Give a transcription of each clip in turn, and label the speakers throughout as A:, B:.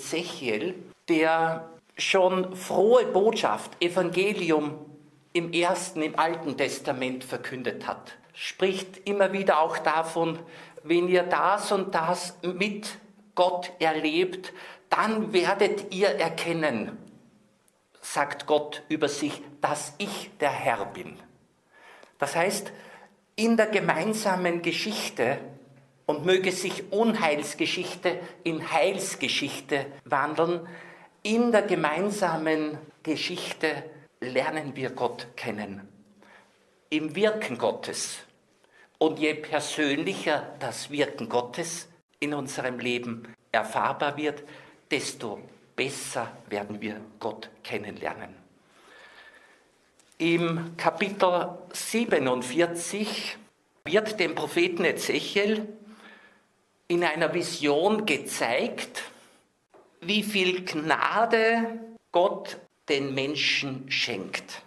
A: Ezechiel, der schon frohe Botschaft, Evangelium im Ersten, im Alten Testament verkündet hat. Spricht immer wieder auch davon, wenn ihr das und das mit Gott erlebt, dann werdet ihr erkennen, sagt Gott über sich, dass ich der Herr bin. Das heißt, in der gemeinsamen Geschichte und möge sich Unheilsgeschichte in Heilsgeschichte wandeln, in der gemeinsamen Geschichte lernen wir Gott kennen. Im Wirken Gottes. Und je persönlicher das Wirken Gottes in unserem Leben erfahrbar wird, desto besser werden wir Gott kennenlernen. Im Kapitel 47 wird dem Propheten Ezechiel in einer Vision gezeigt, wie viel Gnade Gott den Menschen schenkt.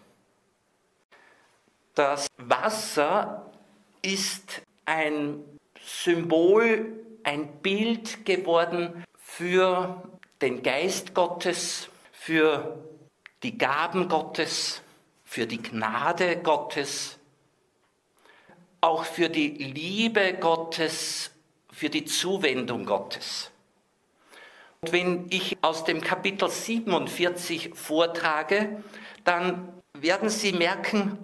A: Das Wasser ist ein Symbol, ein Bild geworden für den Geist Gottes, für die Gaben Gottes, für die Gnade Gottes, auch für die Liebe Gottes, für die Zuwendung Gottes. Und wenn ich aus dem Kapitel 47 vortrage, dann werden Sie merken,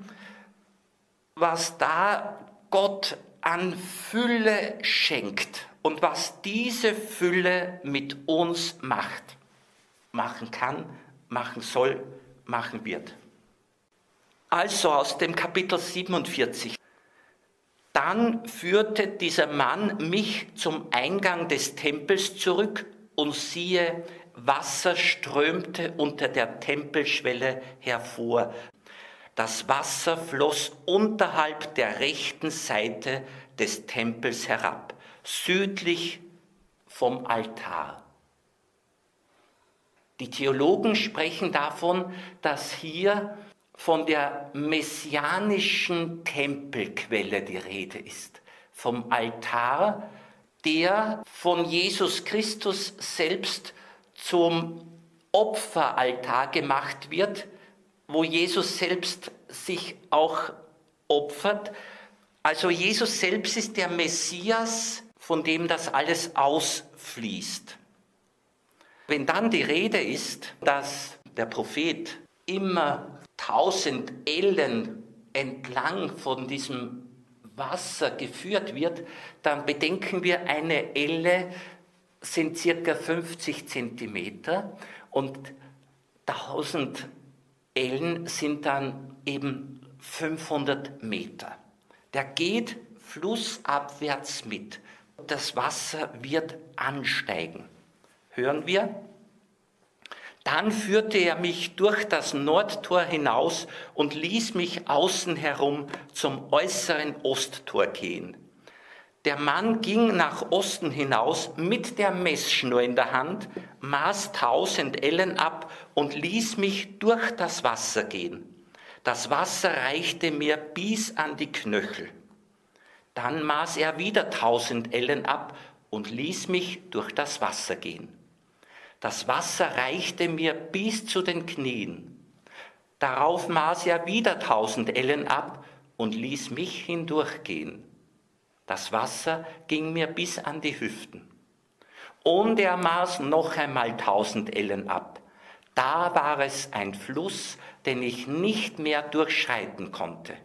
A: was da Gott an Fülle schenkt und was diese Fülle mit uns macht, machen kann, machen soll, machen wird. Also aus dem Kapitel 47. Dann führte dieser Mann mich zum Eingang des Tempels zurück und siehe, Wasser strömte unter der Tempelschwelle hervor. Das Wasser floss unterhalb der rechten Seite des Tempels herab, südlich vom Altar. Die Theologen sprechen davon, dass hier von der messianischen Tempelquelle die Rede ist, vom Altar, der von Jesus Christus selbst zum Opferaltar gemacht wird, wo Jesus selbst sich auch opfert. Also Jesus selbst ist der Messias, von dem das alles ausfließt. Wenn dann die Rede ist, dass der Prophet immer tausend Ellen entlang von diesem Wasser geführt wird, dann bedenken wir, eine Elle sind circa 50 Zentimeter und 1000 Ellen sind dann eben 500 Meter. Der geht flussabwärts mit. Das Wasser wird ansteigen. Hören wir? Dann führte er mich durch das Nordtor hinaus und ließ mich außen herum zum äußeren Osttor gehen. Der Mann ging nach Osten hinaus mit der Messschnur in der Hand, maß tausend Ellen ab und ließ mich durch das Wasser gehen. Das Wasser reichte mir bis an die Knöchel. Dann maß er wieder tausend Ellen ab und ließ mich durch das Wasser gehen. Das Wasser reichte mir bis zu den Knien. Darauf maß er wieder tausend Ellen ab und ließ mich hindurchgehen. Das Wasser ging mir bis an die Hüften. Und er maß noch einmal tausend Ellen ab. Da war es ein Fluss, den ich nicht mehr durchschreiten konnte.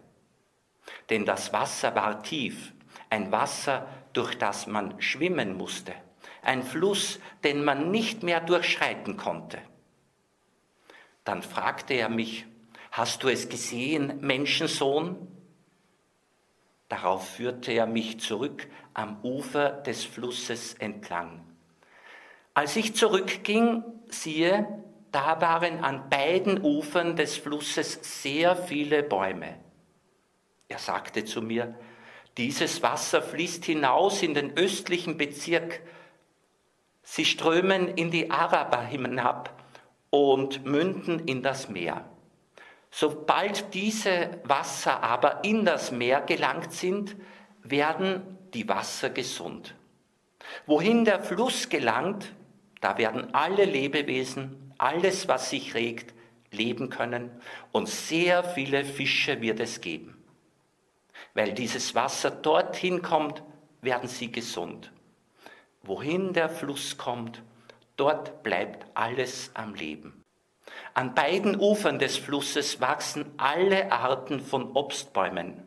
A: Denn das Wasser war tief, ein Wasser, durch das man schwimmen musste ein Fluss, den man nicht mehr durchschreiten konnte. Dann fragte er mich, hast du es gesehen, Menschensohn? Darauf führte er mich zurück am Ufer des Flusses entlang. Als ich zurückging, siehe, da waren an beiden Ufern des Flusses sehr viele Bäume. Er sagte zu mir, dieses Wasser fließt hinaus in den östlichen Bezirk Sie strömen in die Araber hinab und münden in das Meer. Sobald diese Wasser aber in das Meer gelangt sind, werden die Wasser gesund. Wohin der Fluss gelangt, Da werden alle Lebewesen, alles, was sich regt, leben können und sehr viele Fische wird es geben. Weil dieses Wasser dorthin kommt, werden sie gesund. Wohin der Fluss kommt, dort bleibt alles am Leben. An beiden Ufern des Flusses wachsen alle Arten von Obstbäumen.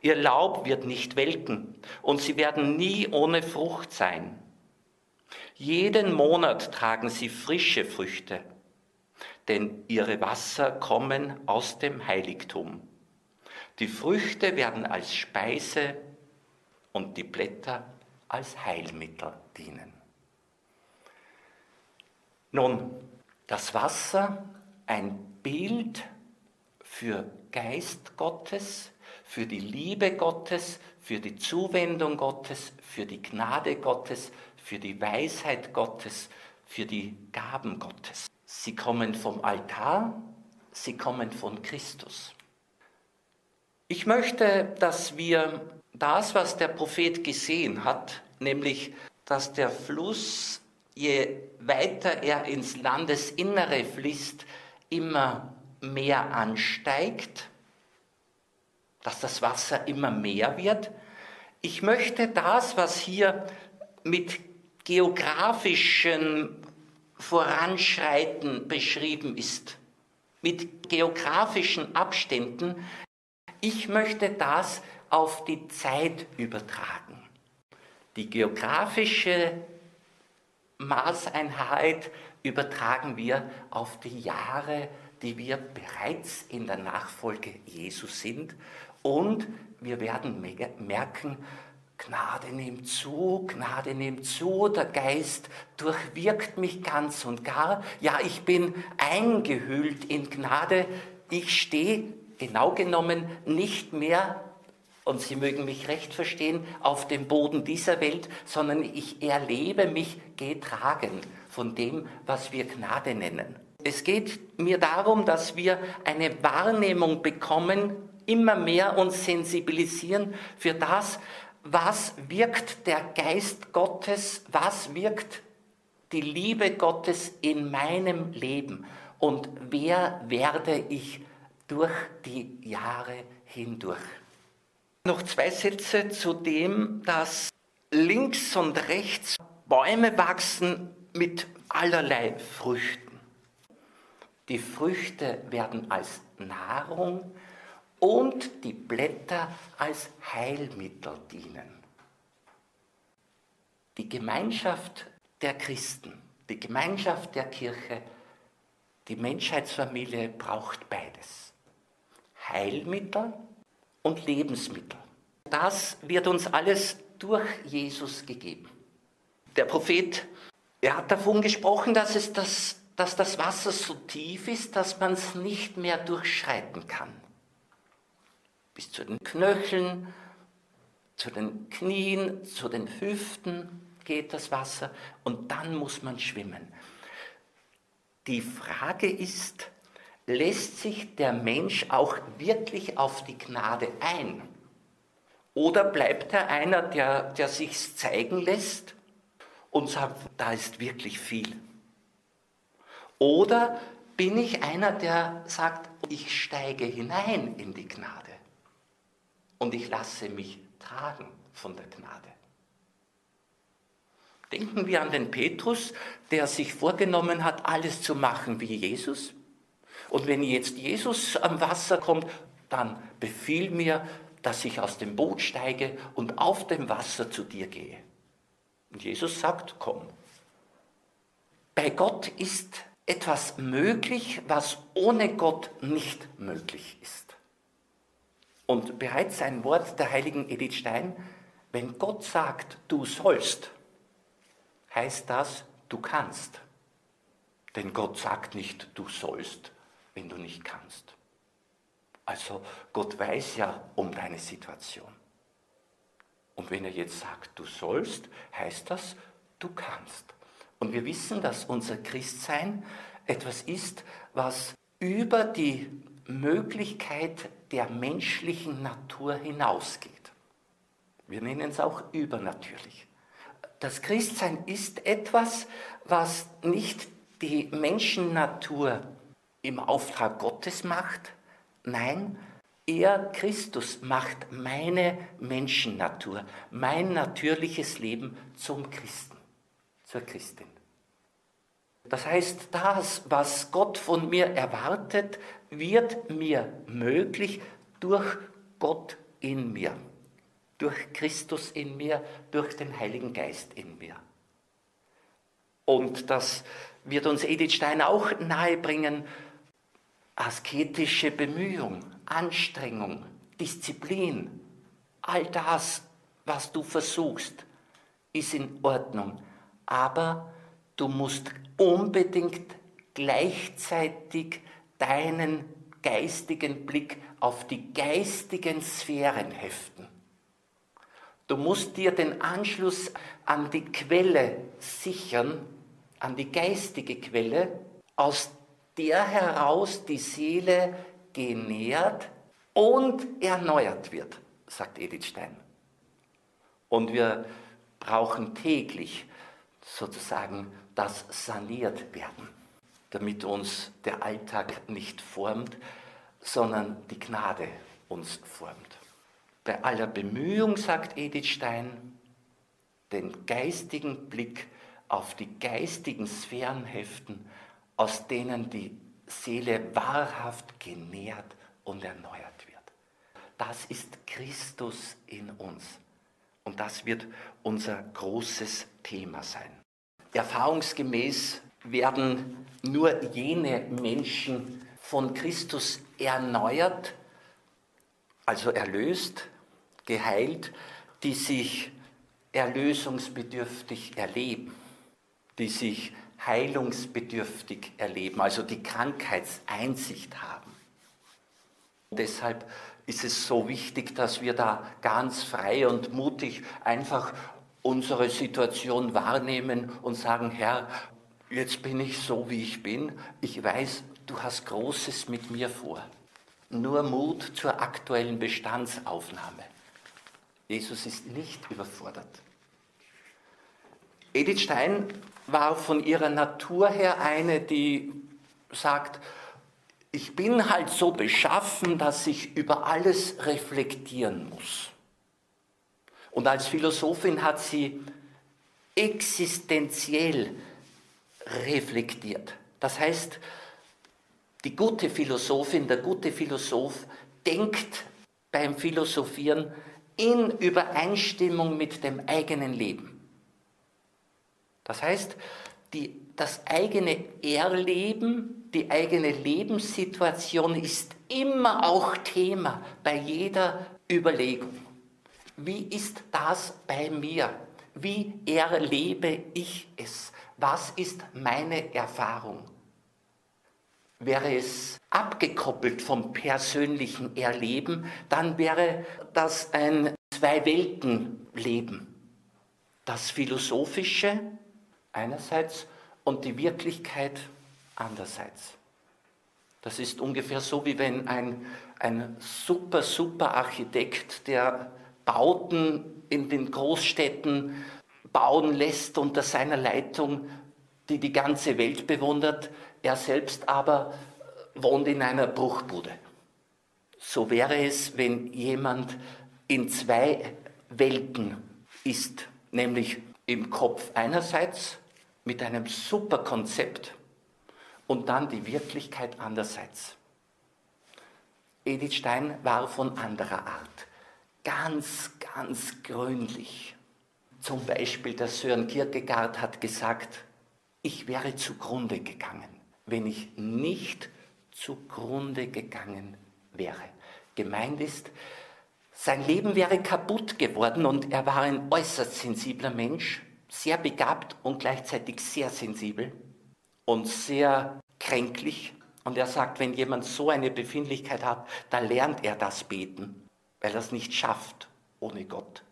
A: Ihr Laub wird nicht welken und sie werden nie ohne Frucht sein. Jeden Monat tragen sie frische Früchte, denn ihre Wasser kommen aus dem Heiligtum. Die Früchte werden als Speise und die Blätter als Heilmittel dienen. Nun, das Wasser, ein Bild für Geist Gottes, für die Liebe Gottes, für die Zuwendung Gottes, für die Gnade Gottes, für die Weisheit Gottes, für die Gaben Gottes. Sie kommen vom Altar, sie kommen von Christus. Ich möchte, dass wir das, was der Prophet gesehen hat, nämlich, dass der Fluss, je weiter er ins Landesinnere fließt, immer mehr ansteigt, dass das Wasser immer mehr wird. Ich möchte das, was hier mit geografischem Voranschreiten beschrieben ist, mit geografischen Abständen, ich möchte das auf die Zeit übertragen. Die geografische Maßeinheit übertragen wir auf die Jahre, die wir bereits in der Nachfolge Jesu sind. Und wir werden merken, Gnade nimmt zu, Gnade nimmt zu, der Geist durchwirkt mich ganz und gar. Ja, ich bin eingehüllt in Gnade. Ich stehe genau genommen nicht mehr, und Sie mögen mich recht verstehen, auf dem Boden dieser Welt, sondern ich erlebe mich getragen von dem, was wir Gnade nennen. Es geht mir darum, dass wir eine Wahrnehmung bekommen, immer mehr uns sensibilisieren für das, was wirkt der Geist Gottes, was wirkt die Liebe Gottes in meinem Leben und wer werde ich durch die Jahre hindurch. Noch zwei Sätze zu dem, dass links und rechts Bäume wachsen mit allerlei Früchten. Die Früchte werden als Nahrung und die Blätter als Heilmittel dienen. Die Gemeinschaft der Christen, die Gemeinschaft der Kirche, die Menschheitsfamilie braucht beides. Heilmittel und Lebensmittel. Das wird uns alles durch Jesus gegeben. Der Prophet, er hat davon gesprochen, dass, es das, dass das Wasser so tief ist, dass man es nicht mehr durchschreiten kann. Bis zu den Knöcheln, zu den Knien, zu den Hüften geht das Wasser und dann muss man schwimmen. Die Frage ist, lässt sich der Mensch auch wirklich auf die Gnade ein? Oder bleibt er einer, der, der sich zeigen lässt und sagt, da ist wirklich viel? Oder bin ich einer, der sagt, ich steige hinein in die Gnade und ich lasse mich tragen von der Gnade? Denken wir an den Petrus, der sich vorgenommen hat, alles zu machen wie Jesus. Und wenn jetzt Jesus am Wasser kommt, dann befiehl mir, dass ich aus dem Boot steige und auf dem Wasser zu dir gehe. Und Jesus sagt, komm. Bei Gott ist etwas möglich, was ohne Gott nicht möglich ist. Und bereits ein Wort der heiligen Edith Stein, wenn Gott sagt, du sollst, heißt das, du kannst. Denn Gott sagt nicht, du sollst, wenn du nicht kannst. Also Gott weiß ja um deine Situation. Und wenn er jetzt sagt, du sollst, heißt das, du kannst. Und wir wissen, dass unser Christsein etwas ist, was über die Möglichkeit der menschlichen Natur hinausgeht. Wir nennen es auch übernatürlich. Das Christsein ist etwas, was nicht die Menschennatur im Auftrag Gottes macht, nein, er, Christus, macht meine Menschennatur, mein natürliches Leben zum Christen, zur Christin. Das heißt, das, was Gott von mir erwartet, wird mir möglich durch Gott in mir, durch Christus in mir, durch den Heiligen Geist in mir. Und das wird uns Edith Stein auch nahebringen, asketische Bemühung, Anstrengung, Disziplin, all das, was du versuchst, ist in Ordnung. Aber du musst unbedingt gleichzeitig deinen geistigen Blick auf die geistigen Sphären heften. Du musst dir den Anschluss an die Quelle sichern, an die geistige Quelle, aus der heraus die Seele genährt und erneuert wird, sagt Edith Stein. Und wir brauchen täglich sozusagen das saniert werden, damit uns der Alltag nicht formt, sondern die Gnade uns formt. Bei aller Bemühung, sagt Edith Stein, den geistigen Blick auf die geistigen Sphären heften, aus denen die Seele wahrhaft genährt und erneuert wird. Das ist Christus in uns. Und das wird unser großes Thema sein. Erfahrungsgemäß werden nur jene Menschen von Christus erneuert, also erlöst, geheilt, die sich erlösungsbedürftig erleben, die sich heilungsbedürftig erleben, also die Krankheitseinsicht haben. Und deshalb ist es so wichtig, dass wir da ganz frei und mutig einfach unsere Situation wahrnehmen und sagen, Herr, jetzt bin ich so, wie ich bin. Ich weiß, du hast Großes mit mir vor. Nur Mut zur aktuellen Bestandsaufnahme. Jesus ist nicht überfordert. Edith Stein war von ihrer Natur her eine, die sagt, ich bin halt so beschaffen, dass ich über alles reflektieren muss. Und als Philosophin hat sie existenziell reflektiert. Das heißt, die gute Philosophin, der gute Philosoph denkt beim Philosophieren in Übereinstimmung mit dem eigenen Leben. Das heißt, die, das eigene Erleben, die eigene Lebenssituation ist immer auch Thema bei jeder Überlegung. Wie ist das bei mir? Wie erlebe ich es? Was ist meine Erfahrung? Wäre es abgekoppelt vom persönlichen Erleben, dann wäre das ein Zwei-Welten-Leben. Das Philosophische einerseits und die Wirklichkeit andererseits. Das ist ungefähr so, wie wenn ein, ein super, super Architekt, der Bauten in den Großstädten bauen lässt unter seiner Leitung, die die ganze Welt bewundert, er selbst aber wohnt in einer Bruchbude. So wäre es, wenn jemand in zwei Welten ist, nämlich im Kopf einerseits mit einem super Konzept und dann die Wirklichkeit andererseits. Edith Stein war von anderer Art, ganz, ganz gründlich. Zum Beispiel der Sören Kierkegaard hat gesagt, ich wäre zugrunde gegangen, wenn ich nicht zugrunde gegangen wäre. Gemeint ist, sein Leben wäre kaputt geworden und er war ein äußerst sensibler Mensch sehr begabt und gleichzeitig sehr sensibel und sehr kränklich. Und er sagt, wenn jemand so eine Befindlichkeit hat, dann lernt er das Beten, weil er es nicht schafft ohne Gott.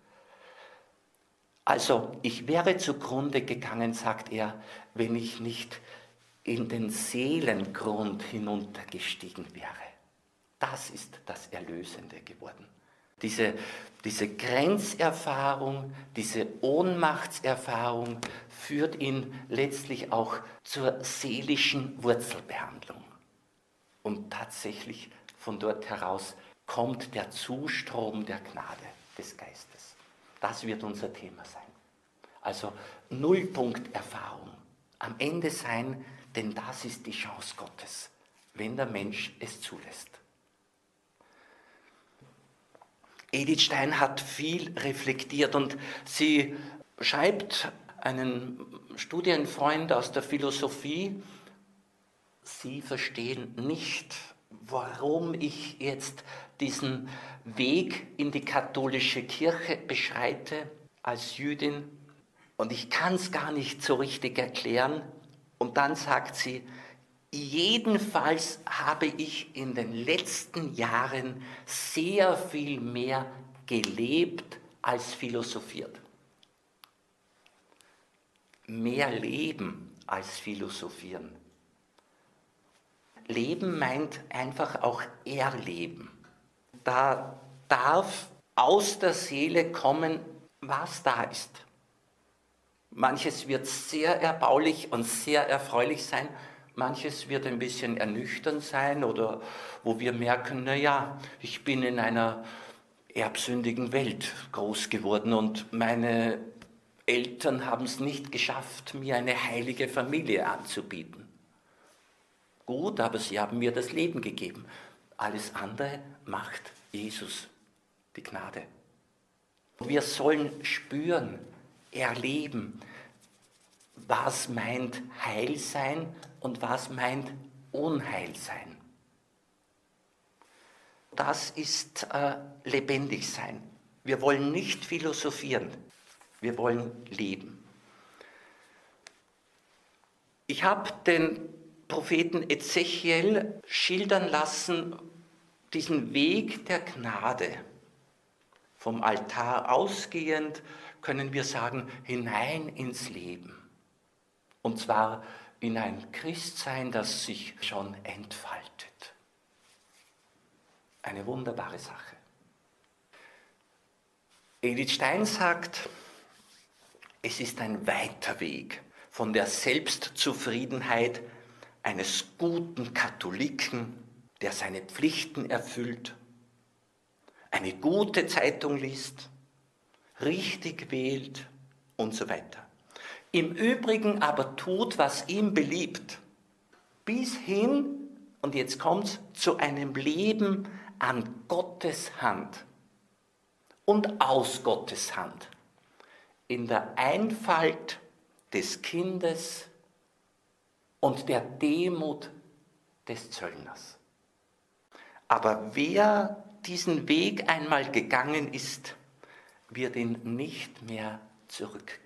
A: Also, ich wäre zugrunde gegangen, sagt er, wenn ich nicht in den Seelengrund hinuntergestiegen wäre. Das ist das Erlösende geworden. Diese, diese Grenzerfahrung, diese Ohnmachtserfahrung führt ihn letztlich auch zur seelischen Wurzelbehandlung. Und tatsächlich von dort heraus kommt der Zustrom der Gnade des Geistes. Das wird unser Thema sein. Also Nullpunkterfahrung. Am Ende sein, denn das ist die Chance Gottes, wenn der Mensch es zulässt. Edith Stein hat viel reflektiert und sie schreibt einen Studienfreund aus der Philosophie, Sie verstehen nicht, warum ich jetzt diesen Weg in die katholische Kirche beschreite als Jüdin und ich kann es gar nicht so richtig erklären. Und dann sagt sie, jedenfalls habe ich in den letzten Jahren sehr viel mehr gelebt als philosophiert. Mehr leben als philosophieren. Leben meint einfach auch erleben. Da darf aus der Seele kommen, was da ist. Manches wird sehr erbaulich und sehr erfreulich sein, manches wird ein bisschen ernüchternd sein oder wo wir merken, naja, ich bin in einer erbsündigen Welt groß geworden und meine Eltern haben es nicht geschafft, mir eine heilige Familie anzubieten. Gut, aber sie haben mir das Leben gegeben. Alles andere macht Jesus, die Gnade. Wir sollen spüren, erleben, was meint Heil sein und was meint Unheil sein. Das ist äh, lebendig sein. Wir wollen nicht philosophieren, wir wollen leben. Ich habe den Propheten Ezechiel schildern lassen, diesen Weg der Gnade. Vom Altar ausgehend können wir sagen, hinein ins Leben. Und zwar in ein Christsein, das sich schon entfaltet. Eine wunderbare Sache. Edith Stein sagt, es ist ein weiter Weg von der Selbstzufriedenheit eines guten Katholiken, der seine Pflichten erfüllt, eine gute Zeitung liest, richtig wählt und so weiter im Übrigen aber tut, was ihm beliebt, bis hin, und jetzt kommt zu einem Leben an Gottes Hand und aus Gottes Hand, in der Einfalt des Kindes und der Demut des Zöllners. Aber wer diesen Weg einmal gegangen ist, wird ihn nicht mehr zurückgehen.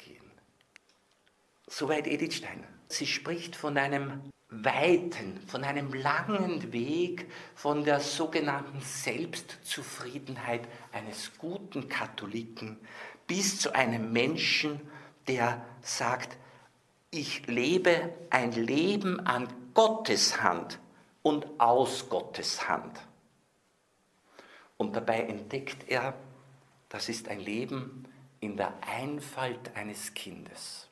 A: Soweit Edith Stein. Sie spricht von einem weiten, von einem langen Weg von der sogenannten Selbstzufriedenheit eines guten Katholiken bis zu einem Menschen, der sagt, ich lebe ein Leben an Gottes Hand und aus Gottes Hand. Und dabei entdeckt er, das ist ein Leben in der Einfalt eines Kindes.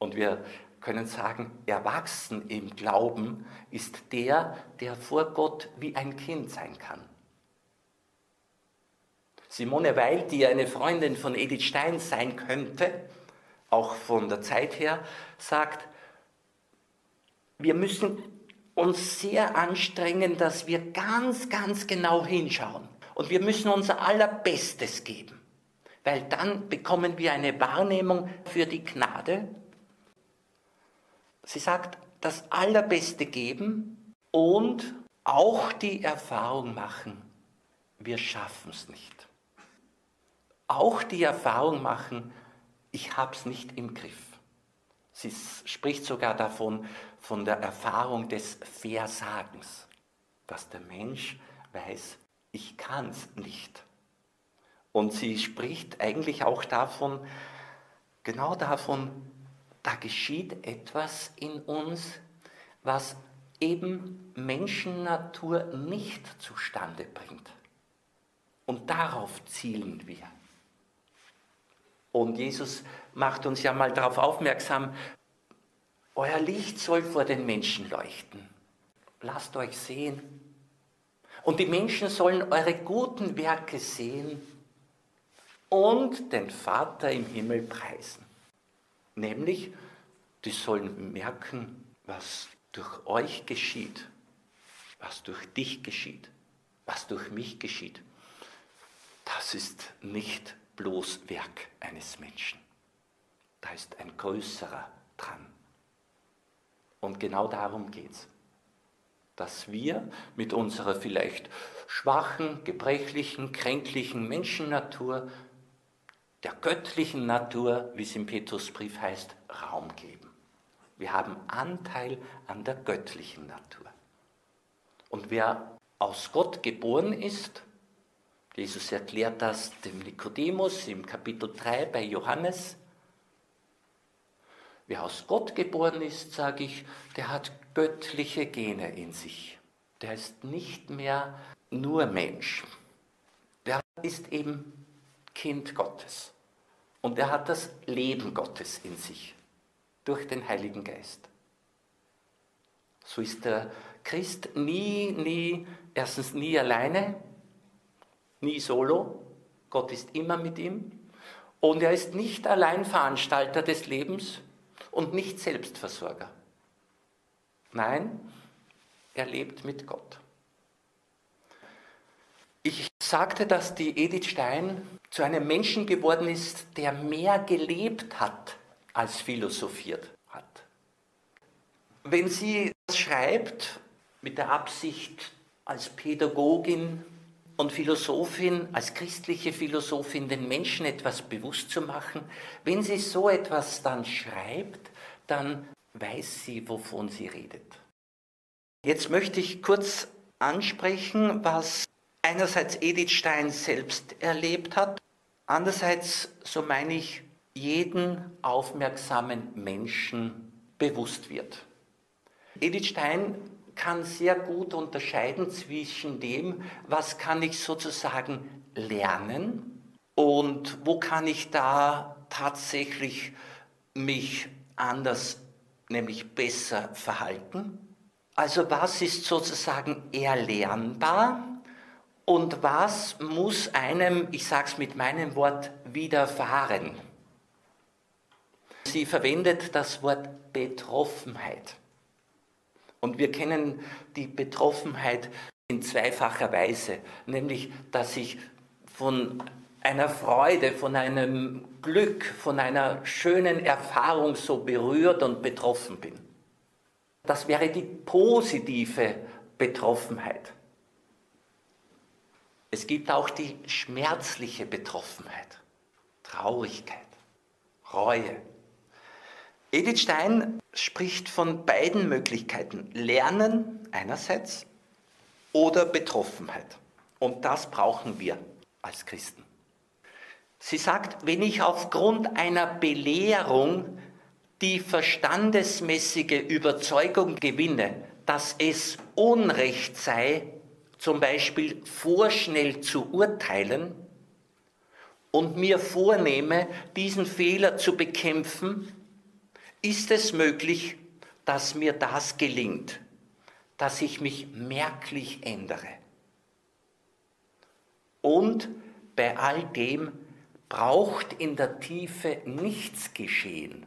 A: Und wir können sagen, erwachsen im Glauben ist der, der vor Gott wie ein Kind sein kann. Simone Weil, die eine Freundin von Edith Stein sein könnte, auch von der Zeit her, sagt, wir müssen uns sehr anstrengen, dass wir ganz, ganz genau hinschauen. Und wir müssen unser Allerbestes geben, weil dann bekommen wir eine Wahrnehmung für die Gnade Sie sagt, das Allerbeste geben und auch die Erfahrung machen, wir schaffen es nicht. Auch die Erfahrung machen, ich habe es nicht im Griff. Sie spricht sogar davon, von der Erfahrung des Versagens, dass der Mensch weiß, ich kann es nicht. Und sie spricht eigentlich auch davon, genau davon, da geschieht etwas in uns, was eben Menschennatur nicht zustande bringt. Und darauf zielen wir. Und Jesus macht uns ja mal darauf aufmerksam, euer Licht soll vor den Menschen leuchten. Lasst euch sehen. Und die Menschen sollen eure guten Werke sehen und den Vater im Himmel preisen. Nämlich, die sollen merken, was durch euch geschieht, was durch dich geschieht, was durch mich geschieht. Das ist nicht bloß Werk eines Menschen. Da ist ein größerer dran. Und genau darum geht es. Dass wir mit unserer vielleicht schwachen, gebrechlichen, kränklichen Menschennatur der göttlichen Natur, wie es im Petrusbrief heißt, Raum geben. Wir haben Anteil an der göttlichen Natur. Und wer aus Gott geboren ist, Jesus erklärt das dem Nikodemus im Kapitel 3 bei Johannes, wer aus Gott geboren ist, sage ich, der hat göttliche Gene in sich. Der ist nicht mehr nur Mensch. Der ist eben Kind Gottes. Und er hat das Leben Gottes in sich durch den Heiligen Geist. So ist der Christ nie, nie, erstens nie alleine, nie solo. Gott ist immer mit ihm. Und er ist nicht allein Veranstalter des Lebens und nicht Selbstversorger. Nein, er lebt mit Gott. Ich sagte, dass die Edith Stein zu einem Menschen geworden ist, der mehr gelebt hat als philosophiert hat. Wenn sie das schreibt mit der Absicht als Pädagogin und Philosophin, als christliche Philosophin den Menschen etwas bewusst zu machen, wenn sie so etwas dann schreibt, dann weiß sie, wovon sie redet. Jetzt möchte ich kurz ansprechen, was einerseits Edith Stein selbst erlebt hat, andererseits, so meine ich, jeden aufmerksamen Menschen bewusst wird. Edith Stein kann sehr gut unterscheiden zwischen dem, was kann ich sozusagen lernen und wo kann ich da tatsächlich mich anders, nämlich besser verhalten. Also was ist sozusagen erlernbar und was muss einem, ich sage es mit meinem Wort, widerfahren? Sie verwendet das Wort Betroffenheit. Und wir kennen die Betroffenheit in zweifacher Weise, nämlich dass ich von einer Freude, von einem Glück, von einer schönen Erfahrung so berührt und betroffen bin. Das wäre die positive Betroffenheit. Es gibt auch die schmerzliche Betroffenheit, Traurigkeit, Reue. Edith Stein spricht von beiden Möglichkeiten, Lernen einerseits oder Betroffenheit. Und das brauchen wir als Christen. Sie sagt, wenn ich aufgrund einer Belehrung die verstandesmäßige Überzeugung gewinne, dass es Unrecht sei, zum Beispiel vorschnell zu urteilen und mir vornehme, diesen Fehler zu bekämpfen, ist es möglich, dass mir das gelingt, dass ich mich merklich ändere. Und bei all dem braucht in der Tiefe nichts geschehen.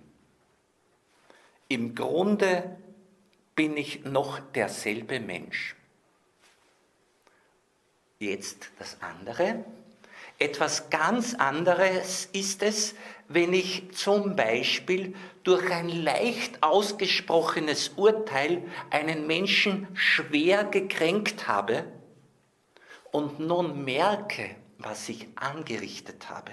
A: Im Grunde bin ich noch derselbe Mensch. Jetzt das andere. Etwas ganz anderes ist es, wenn ich zum Beispiel durch ein leicht ausgesprochenes Urteil einen Menschen schwer gekränkt habe und nun merke, was ich angerichtet habe.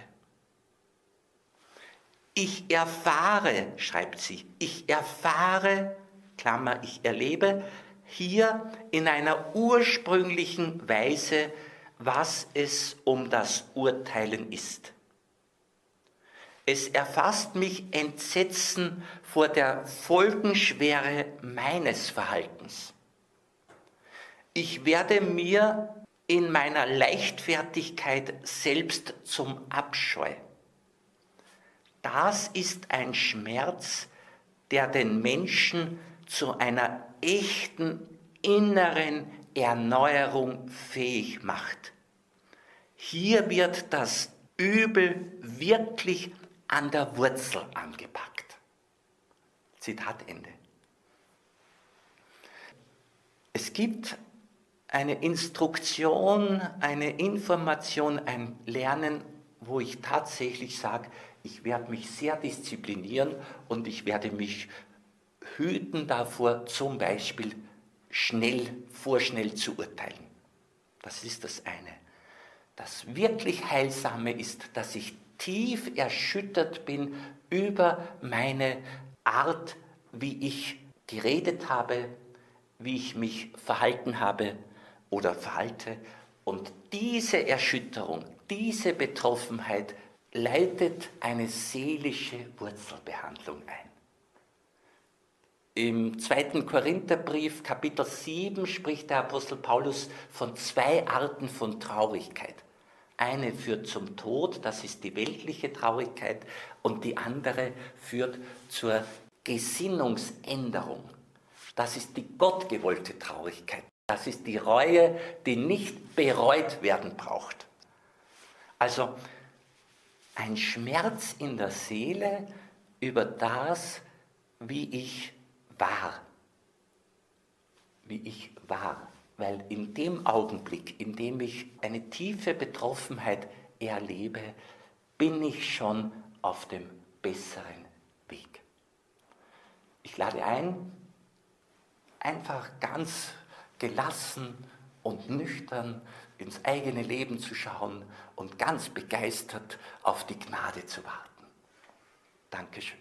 A: Ich erfahre, schreibt sie, ich erfahre, Klammer, ich erlebe, hier in einer ursprünglichen Weise, was es um das Urteilen ist. Es erfasst mich Entsetzen vor der Folgenschwere meines Verhaltens. Ich werde mir in meiner Leichtfertigkeit selbst zum Abscheu. Das ist ein Schmerz, der den Menschen zu einer echten inneren Erneuerung fähig macht. Hier wird das Übel wirklich an der Wurzel angepackt. Zitat Ende. Es gibt eine Instruktion, eine Information, ein Lernen, wo ich tatsächlich sage, ich werde mich sehr disziplinieren und ich werde mich hüten davor, zum Beispiel schnell, vorschnell zu urteilen. Das ist das eine. Das wirklich Heilsame ist, dass ich tief erschüttert bin über meine Art, wie ich geredet habe, wie ich mich verhalten habe oder verhalte. Und diese Erschütterung, diese Betroffenheit leitet eine seelische Wurzelbehandlung ein. Im zweiten Korintherbrief, Kapitel 7, spricht der Apostel Paulus von zwei Arten von Traurigkeit. Eine führt zum Tod, das ist die weltliche Traurigkeit, und die andere führt zur Gesinnungsänderung. Das ist die gottgewollte Traurigkeit. Das ist die Reue, die nicht bereut werden braucht. Also ein Schmerz in der Seele über das, wie ich war. Wie ich war. Weil in dem Augenblick, in dem ich eine tiefe Betroffenheit erlebe, bin ich schon auf dem besseren Weg. Ich lade ein, einfach ganz gelassen und nüchtern ins eigene Leben zu schauen und ganz begeistert auf die Gnade zu warten. Dankeschön.